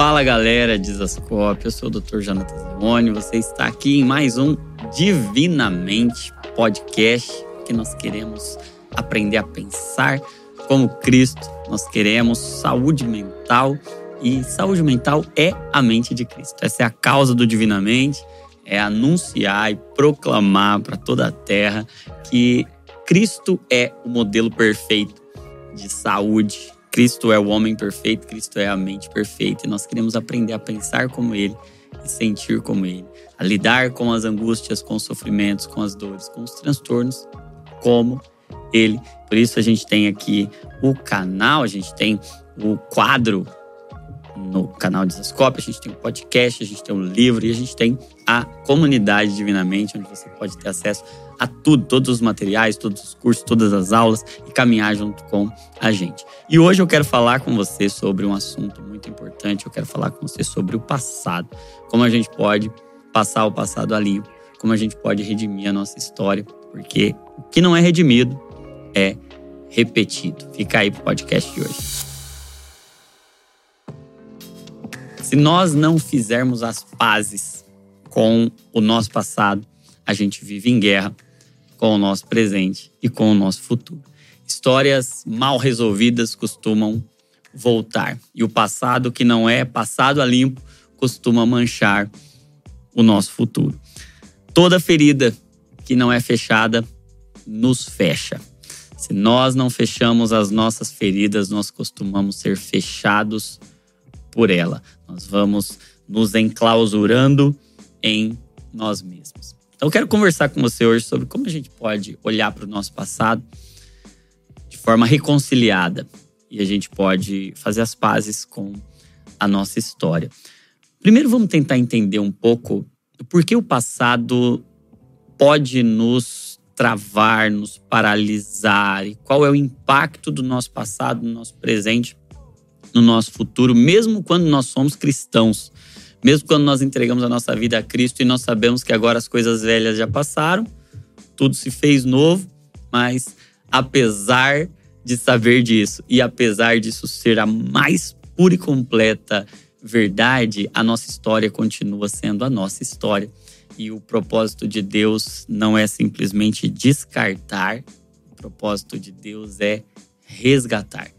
Fala galera de Zascope, eu sou o Dr. Jonathan Leone, você está aqui em mais um Divinamente Podcast, que nós queremos aprender a pensar como Cristo, nós queremos saúde mental e saúde mental é a mente de Cristo. Essa é a causa do Divinamente, é anunciar e proclamar para toda a terra que Cristo é o modelo perfeito de saúde. Cristo é o homem perfeito, Cristo é a mente perfeita e nós queremos aprender a pensar como Ele e sentir como Ele, a lidar com as angústias, com os sofrimentos, com as dores, com os transtornos, como Ele. Por isso a gente tem aqui o canal, a gente tem o quadro no canal de Zascope, a gente tem um podcast, a gente tem um livro e a gente tem a comunidade Divinamente, onde você pode ter acesso a tudo, todos os materiais, todos os cursos, todas as aulas e caminhar junto com a gente. E hoje eu quero falar com você sobre um assunto muito importante, eu quero falar com você sobre o passado, como a gente pode passar o passado a limpo, como a gente pode redimir a nossa história, porque o que não é redimido é repetido. Fica aí pro podcast de hoje. Se nós não fizermos as pazes com o nosso passado, a gente vive em guerra com o nosso presente e com o nosso futuro. Histórias mal resolvidas costumam voltar, e o passado que não é passado a limpo costuma manchar o nosso futuro. Toda ferida que não é fechada nos fecha. Se nós não fechamos as nossas feridas, nós costumamos ser fechados por ela. Nós vamos nos enclausurando em nós mesmos. Então, eu quero conversar com você hoje sobre como a gente pode olhar para o nosso passado de forma reconciliada e a gente pode fazer as pazes com a nossa história. Primeiro, vamos tentar entender um pouco por que o passado pode nos travar, nos paralisar e qual é o impacto do nosso passado no nosso presente no nosso futuro, mesmo quando nós somos cristãos. Mesmo quando nós entregamos a nossa vida a Cristo e nós sabemos que agora as coisas velhas já passaram, tudo se fez novo, mas apesar de saber disso e apesar disso ser a mais pura e completa verdade, a nossa história continua sendo a nossa história. E o propósito de Deus não é simplesmente descartar, o propósito de Deus é resgatar,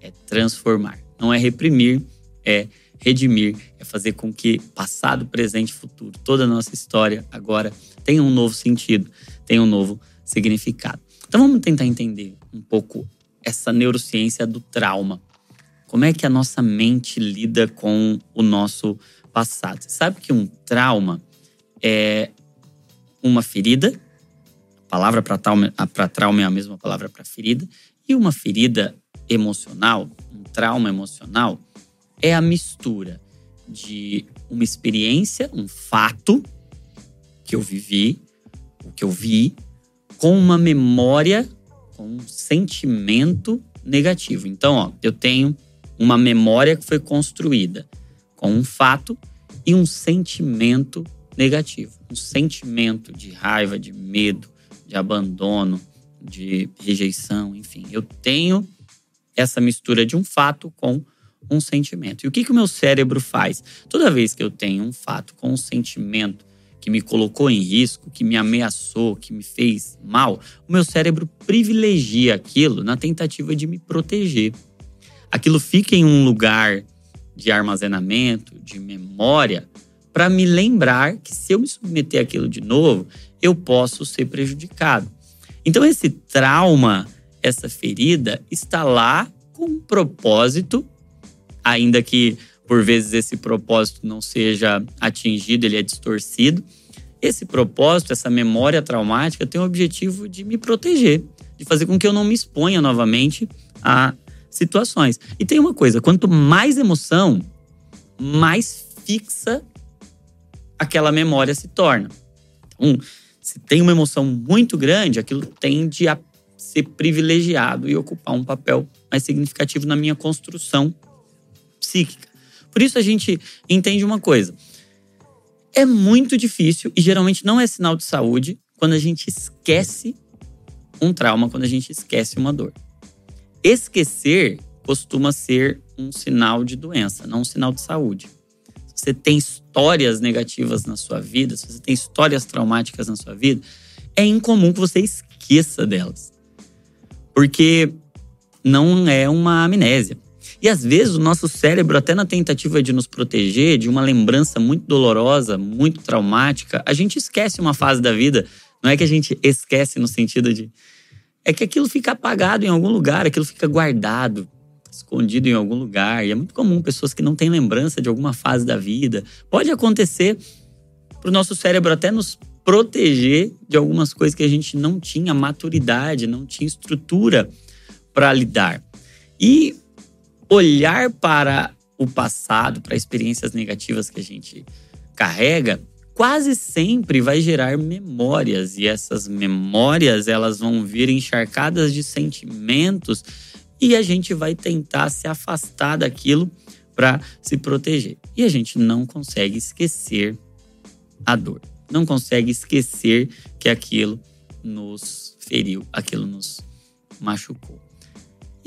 é transformar. Não é reprimir, é redimir, é fazer com que passado, presente futuro, toda a nossa história agora tenha um novo sentido, tenha um novo significado. Então vamos tentar entender um pouco essa neurociência do trauma. Como é que a nossa mente lida com o nosso passado? Você sabe que um trauma é uma ferida, a palavra para trauma, trauma é a mesma palavra para ferida, e uma ferida emocional trauma emocional é a mistura de uma experiência, um fato que eu vivi, o que eu vi, com uma memória, com um sentimento negativo. Então, ó, eu tenho uma memória que foi construída com um fato e um sentimento negativo. Um sentimento de raiva, de medo, de abandono, de rejeição, enfim. Eu tenho essa mistura de um fato com um sentimento. E o que, que o meu cérebro faz? Toda vez que eu tenho um fato com um sentimento que me colocou em risco, que me ameaçou, que me fez mal, o meu cérebro privilegia aquilo na tentativa de me proteger. Aquilo fica em um lugar de armazenamento, de memória, para me lembrar que se eu me submeter àquilo de novo, eu posso ser prejudicado. Então, esse trauma essa ferida está lá com um propósito, ainda que por vezes esse propósito não seja atingido, ele é distorcido. Esse propósito, essa memória traumática, tem o objetivo de me proteger, de fazer com que eu não me exponha novamente a situações. E tem uma coisa: quanto mais emoção, mais fixa aquela memória se torna. Então, se tem uma emoção muito grande, aquilo tende a ser privilegiado e ocupar um papel mais significativo na minha construção psíquica. Por isso a gente entende uma coisa. É muito difícil e geralmente não é sinal de saúde quando a gente esquece um trauma, quando a gente esquece uma dor. Esquecer costuma ser um sinal de doença, não um sinal de saúde. Se você tem histórias negativas na sua vida, se você tem histórias traumáticas na sua vida, é incomum que você esqueça delas. Porque não é uma amnésia. E às vezes o nosso cérebro, até na tentativa de nos proteger de uma lembrança muito dolorosa, muito traumática, a gente esquece uma fase da vida. Não é que a gente esquece no sentido de. É que aquilo fica apagado em algum lugar, aquilo fica guardado, escondido em algum lugar. E é muito comum pessoas que não têm lembrança de alguma fase da vida. Pode acontecer para o nosso cérebro até nos proteger de algumas coisas que a gente não tinha maturidade, não tinha estrutura para lidar. E olhar para o passado, para experiências negativas que a gente carrega, quase sempre vai gerar memórias e essas memórias elas vão vir encharcadas de sentimentos e a gente vai tentar se afastar daquilo para se proteger. E a gente não consegue esquecer a dor. Não consegue esquecer que aquilo nos feriu, aquilo nos machucou.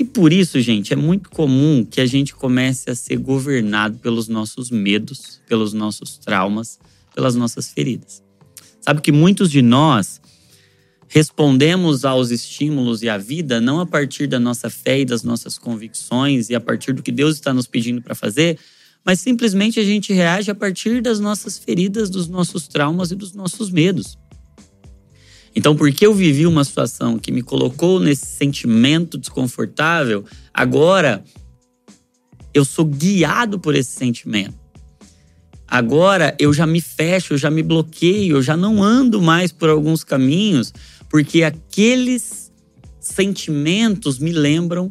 E por isso, gente, é muito comum que a gente comece a ser governado pelos nossos medos, pelos nossos traumas, pelas nossas feridas. Sabe que muitos de nós respondemos aos estímulos e à vida não a partir da nossa fé e das nossas convicções e a partir do que Deus está nos pedindo para fazer, mas simplesmente a gente reage a partir das nossas feridas, dos nossos traumas e dos nossos medos. Então, porque eu vivi uma situação que me colocou nesse sentimento desconfortável, agora eu sou guiado por esse sentimento. Agora eu já me fecho, eu já me bloqueio, eu já não ando mais por alguns caminhos, porque aqueles sentimentos me lembram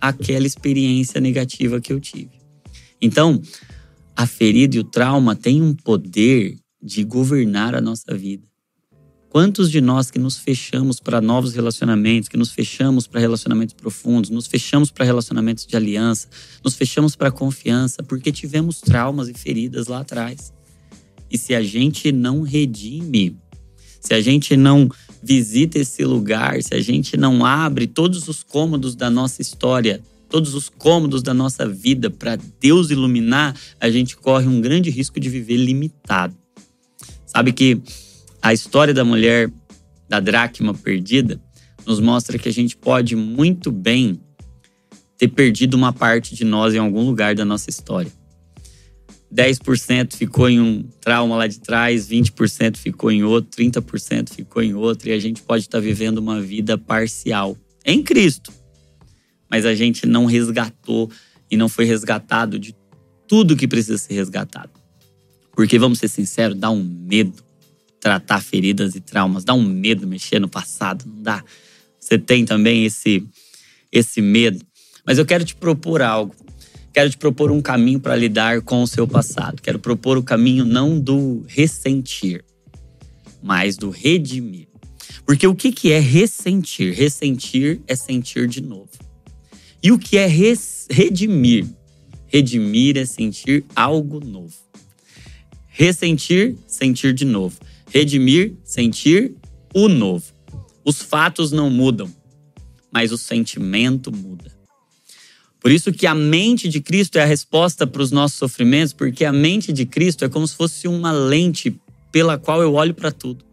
aquela experiência negativa que eu tive. Então, a ferida e o trauma têm um poder de governar a nossa vida. Quantos de nós que nos fechamos para novos relacionamentos, que nos fechamos para relacionamentos profundos, nos fechamos para relacionamentos de aliança, nos fechamos para confiança, porque tivemos traumas e feridas lá atrás. E se a gente não redime, se a gente não visita esse lugar, se a gente não abre todos os cômodos da nossa história, todos os cômodos da nossa vida para Deus iluminar, a gente corre um grande risco de viver limitado. Sabe que a história da mulher da dracma perdida nos mostra que a gente pode muito bem ter perdido uma parte de nós em algum lugar da nossa história. 10% ficou em um trauma lá de trás, 20% ficou em outro, 30% ficou em outro, e a gente pode estar vivendo uma vida parcial em Cristo. Mas a gente não resgatou e não foi resgatado de tudo que precisa ser resgatado. Porque, vamos ser sinceros, dá um medo tratar feridas e traumas. Dá um medo mexer no passado, não dá? Você tem também esse, esse medo. Mas eu quero te propor algo. Quero te propor um caminho para lidar com o seu passado. Quero propor o caminho não do ressentir, mas do redimir. Porque o que, que é ressentir? Ressentir é sentir de novo. E o que é redimir? Redimir é sentir algo novo. Ressentir, sentir de novo. Redimir, sentir o novo. Os fatos não mudam, mas o sentimento muda. Por isso que a mente de Cristo é a resposta para os nossos sofrimentos, porque a mente de Cristo é como se fosse uma lente pela qual eu olho para tudo.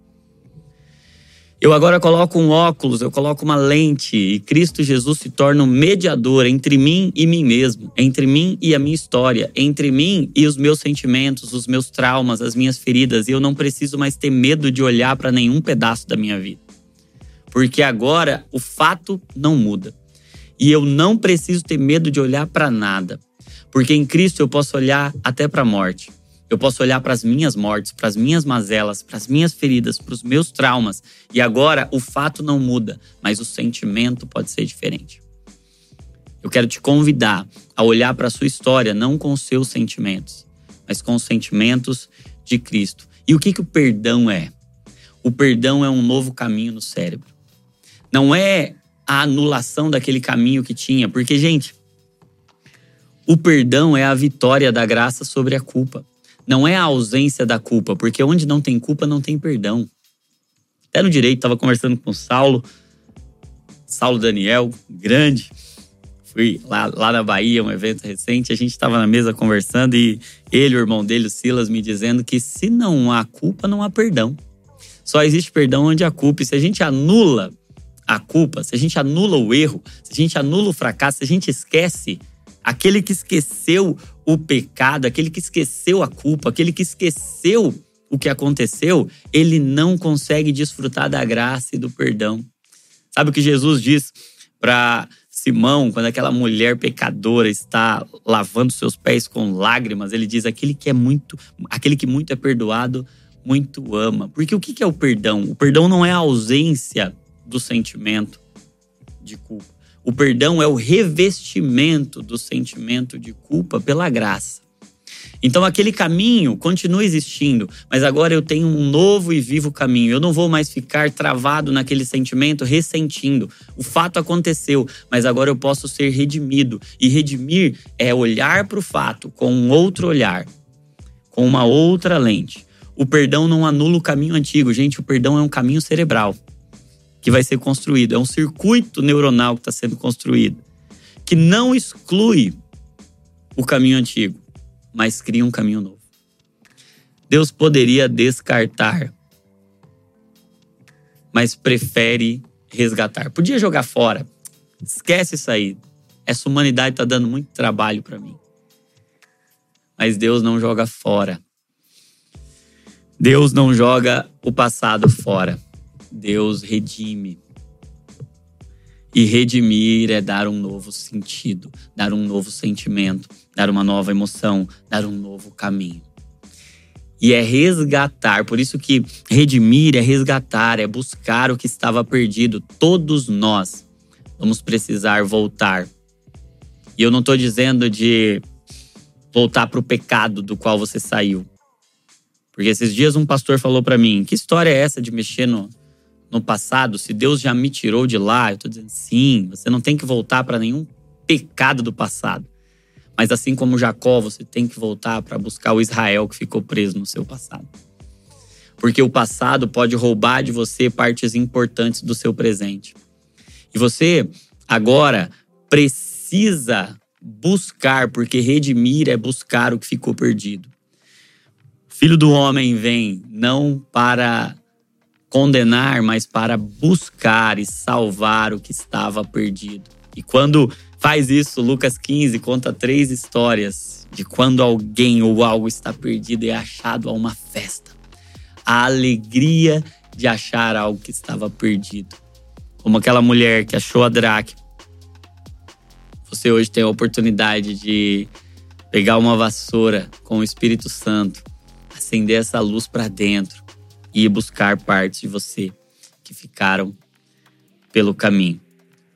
Eu agora coloco um óculos, eu coloco uma lente e Cristo Jesus se torna um mediador entre mim e mim mesmo, entre mim e a minha história, entre mim e os meus sentimentos, os meus traumas, as minhas feridas. E eu não preciso mais ter medo de olhar para nenhum pedaço da minha vida. Porque agora o fato não muda. E eu não preciso ter medo de olhar para nada. Porque em Cristo eu posso olhar até para a morte. Eu posso olhar para as minhas mortes, para as minhas mazelas, para as minhas feridas, para os meus traumas. E agora o fato não muda, mas o sentimento pode ser diferente. Eu quero te convidar a olhar para a sua história não com os seus sentimentos, mas com os sentimentos de Cristo. E o que, que o perdão é? O perdão é um novo caminho no cérebro. Não é a anulação daquele caminho que tinha, porque, gente, o perdão é a vitória da graça sobre a culpa não é a ausência da culpa, porque onde não tem culpa não tem perdão. Até no direito, estava conversando com o Saulo, Saulo Daniel, grande, fui lá, lá na Bahia, um evento recente, a gente estava na mesa conversando e ele, o irmão dele, o Silas, me dizendo que se não há culpa, não há perdão. Só existe perdão onde há culpa. E se a gente anula a culpa, se a gente anula o erro, se a gente anula o fracasso, se a gente esquece aquele que esqueceu o pecado, aquele que esqueceu a culpa, aquele que esqueceu o que aconteceu, ele não consegue desfrutar da graça e do perdão. Sabe o que Jesus diz para Simão, quando aquela mulher pecadora está lavando seus pés com lágrimas, ele diz: aquele que é muito, aquele que muito é perdoado, muito ama. Porque o que é o perdão? O perdão não é a ausência do sentimento de culpa. O perdão é o revestimento do sentimento de culpa pela graça. Então aquele caminho continua existindo, mas agora eu tenho um novo e vivo caminho. Eu não vou mais ficar travado naquele sentimento, ressentindo. O fato aconteceu, mas agora eu posso ser redimido. E redimir é olhar para o fato com um outro olhar, com uma outra lente. O perdão não anula o caminho antigo, gente. O perdão é um caminho cerebral que vai ser construído, é um circuito neuronal que está sendo construído, que não exclui o caminho antigo mas cria um caminho novo. Deus poderia descartar, mas prefere resgatar. Podia jogar fora. Esquece isso aí. Essa humanidade está dando muito trabalho para mim. Mas Deus não joga fora. Deus não joga o passado fora. Deus redime. E redimir é dar um novo sentido, dar um novo sentimento, dar uma nova emoção, dar um novo caminho. E é resgatar, por isso que redimir é resgatar, é buscar o que estava perdido. Todos nós vamos precisar voltar. E eu não estou dizendo de voltar para o pecado do qual você saiu. Porque esses dias um pastor falou para mim: que história é essa de mexer no, no passado? Se Deus já me tirou de lá, eu estou dizendo sim, você não tem que voltar para nenhum pecado do passado. Mas assim como Jacó, você tem que voltar para buscar o Israel que ficou preso no seu passado. Porque o passado pode roubar de você partes importantes do seu presente. E você agora precisa buscar, porque redimir é buscar o que ficou perdido. Filho do homem vem não para condenar, mas para buscar e salvar o que estava perdido. E quando faz isso. Lucas 15 conta três histórias de quando alguém ou algo está perdido e é achado a uma festa. A alegria de achar algo que estava perdido. Como aquela mulher que achou a dracma. Você hoje tem a oportunidade de pegar uma vassoura com o Espírito Santo, acender essa luz para dentro e buscar partes de você que ficaram pelo caminho.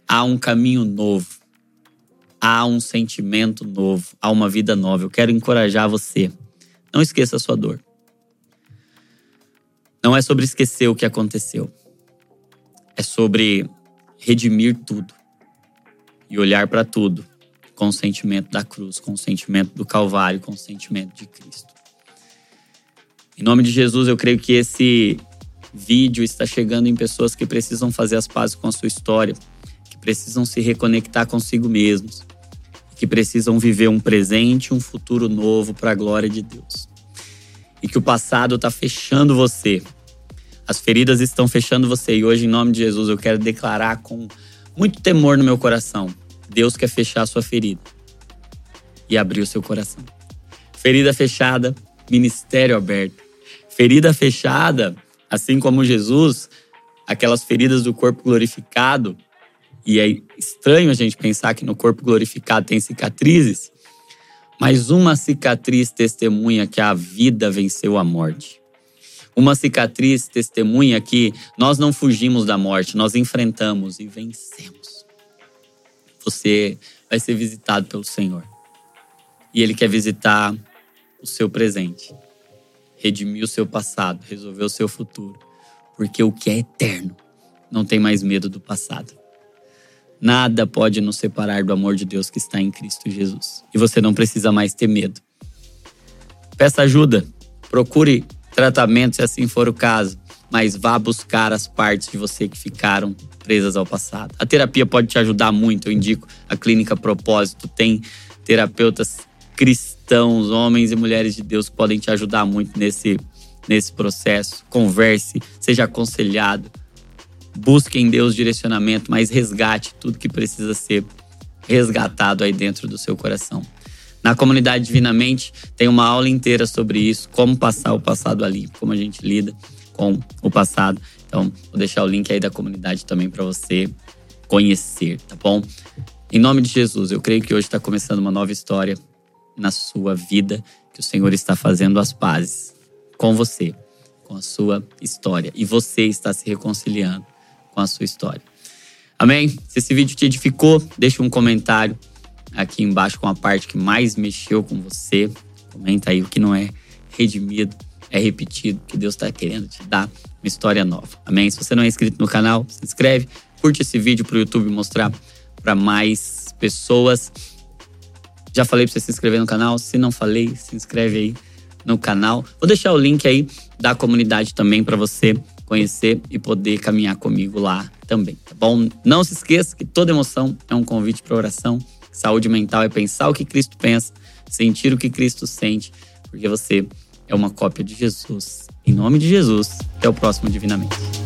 Há um caminho novo há um sentimento novo, há uma vida nova. Eu quero encorajar você. Não esqueça a sua dor. Não é sobre esquecer o que aconteceu. É sobre redimir tudo e olhar para tudo com o sentimento da cruz, com o sentimento do Calvário, com o sentimento de Cristo. Em nome de Jesus, eu creio que esse vídeo está chegando em pessoas que precisam fazer as pazes com a sua história, que precisam se reconectar consigo mesmos, que precisam viver um presente, um futuro novo para a glória de Deus. E que o passado está fechando você. As feridas estão fechando você. E hoje, em nome de Jesus, eu quero declarar com muito temor no meu coração: Deus quer fechar a sua ferida e abrir o seu coração. Ferida fechada, ministério aberto. Ferida fechada, assim como Jesus, aquelas feridas do corpo glorificado e é estranho a gente pensar que no corpo glorificado tem cicatrizes, mas uma cicatriz testemunha que a vida venceu a morte. Uma cicatriz testemunha que nós não fugimos da morte, nós enfrentamos e vencemos. Você vai ser visitado pelo Senhor. E Ele quer visitar o seu presente, redimir o seu passado, resolver o seu futuro. Porque o que é eterno não tem mais medo do passado. Nada pode nos separar do amor de Deus que está em Cristo Jesus. E você não precisa mais ter medo. Peça ajuda, procure tratamento se assim for o caso. mas vá buscar as partes de você que ficaram presas ao passado. A terapia pode te ajudar muito. Eu indico a Clínica Propósito, tem terapeutas cristãos, homens e mulheres de Deus que podem te ajudar muito nesse, nesse processo. Converse, seja aconselhado, busque em Deus direcionamento, mas resgate tudo que precisa ser resgatado aí dentro do seu coração. Na comunidade Divinamente tem uma aula inteira sobre isso, como passar o passado ali, como a gente lida com o passado. Então, vou deixar o link aí da comunidade também para você conhecer, tá bom? Em nome de Jesus, eu creio que hoje está começando uma nova história na sua vida, que o Senhor está fazendo as pazes com você, com a sua história. E você está se reconciliando com a sua história. Amém? Se esse vídeo te edificou, deixa um comentário aqui embaixo com a parte que mais mexeu com você. Comenta aí o que não é redimido, é repetido, que Deus está querendo te dar uma história nova. Amém? Se você não é inscrito no canal, se inscreve, curte esse vídeo para o YouTube mostrar para mais pessoas. Já falei para você se inscrever no canal. Se não falei, se inscreve aí no canal. Vou deixar o link aí da comunidade também para você conhecer e poder caminhar comigo lá também, tá bom? Não se esqueça que toda emoção é um convite para oração. Saúde mental é pensar o que Cristo pensa, sentir o que Cristo sente, porque você é uma cópia de Jesus. Em nome de Jesus, até o próximo Divinamente.